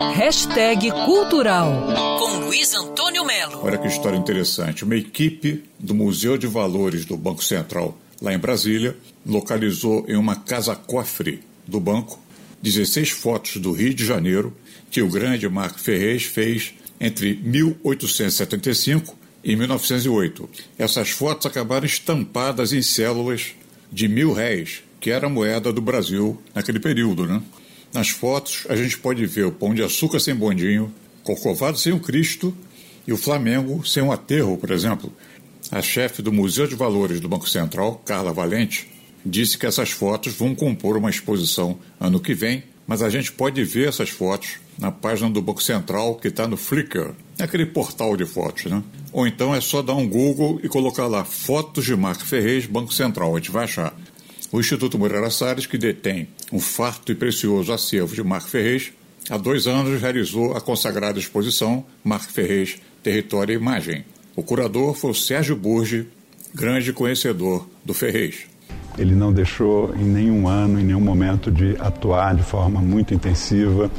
Hashtag Cultural com Luiz Antônio Melo. Olha que história interessante. Uma equipe do Museu de Valores do Banco Central, lá em Brasília, localizou em uma casa-cofre do banco 16 fotos do Rio de Janeiro que o grande Marco Ferrez fez entre 1875 e 1908. Essas fotos acabaram estampadas em células de mil réis, que era a moeda do Brasil naquele período, né? Nas fotos, a gente pode ver o Pão de Açúcar sem bondinho, Corcovado sem o Cristo e o Flamengo sem um aterro, por exemplo. A chefe do Museu de Valores do Banco Central, Carla Valente, disse que essas fotos vão compor uma exposição ano que vem, mas a gente pode ver essas fotos na página do Banco Central que está no Flickr, aquele portal de fotos, né? Ou então é só dar um Google e colocar lá fotos de Marco Ferrez, Banco Central, a gente vai achar. O Instituto Moreira Salles, que detém um farto e precioso acervo de Marco Ferrez, há dois anos realizou a consagrada exposição Marco Ferrez, Território e Imagem. O curador foi o Sérgio Burge, grande conhecedor do Ferrez. Ele não deixou em nenhum ano, em nenhum momento, de atuar de forma muito intensiva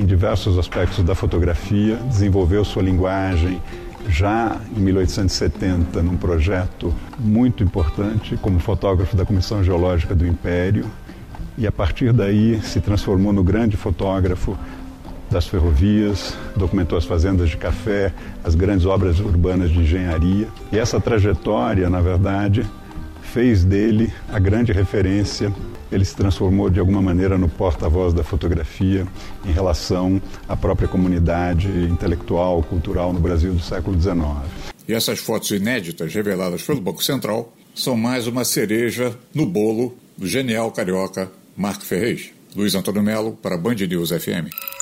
em diversos aspectos da fotografia, desenvolveu sua linguagem, já em 1870 num projeto muito importante como fotógrafo da Comissão Geológica do Império e a partir daí se transformou no grande fotógrafo das ferrovias, documentou as fazendas de café, as grandes obras urbanas de engenharia. E essa trajetória, na verdade, fez dele a grande referência ele se transformou de alguma maneira no porta-voz da fotografia em relação à própria comunidade intelectual, cultural no Brasil do século XIX. E essas fotos inéditas reveladas pelo Banco Central são mais uma cereja no bolo do genial carioca Marco Ferrez. Luiz Antônio Melo para Band News FM.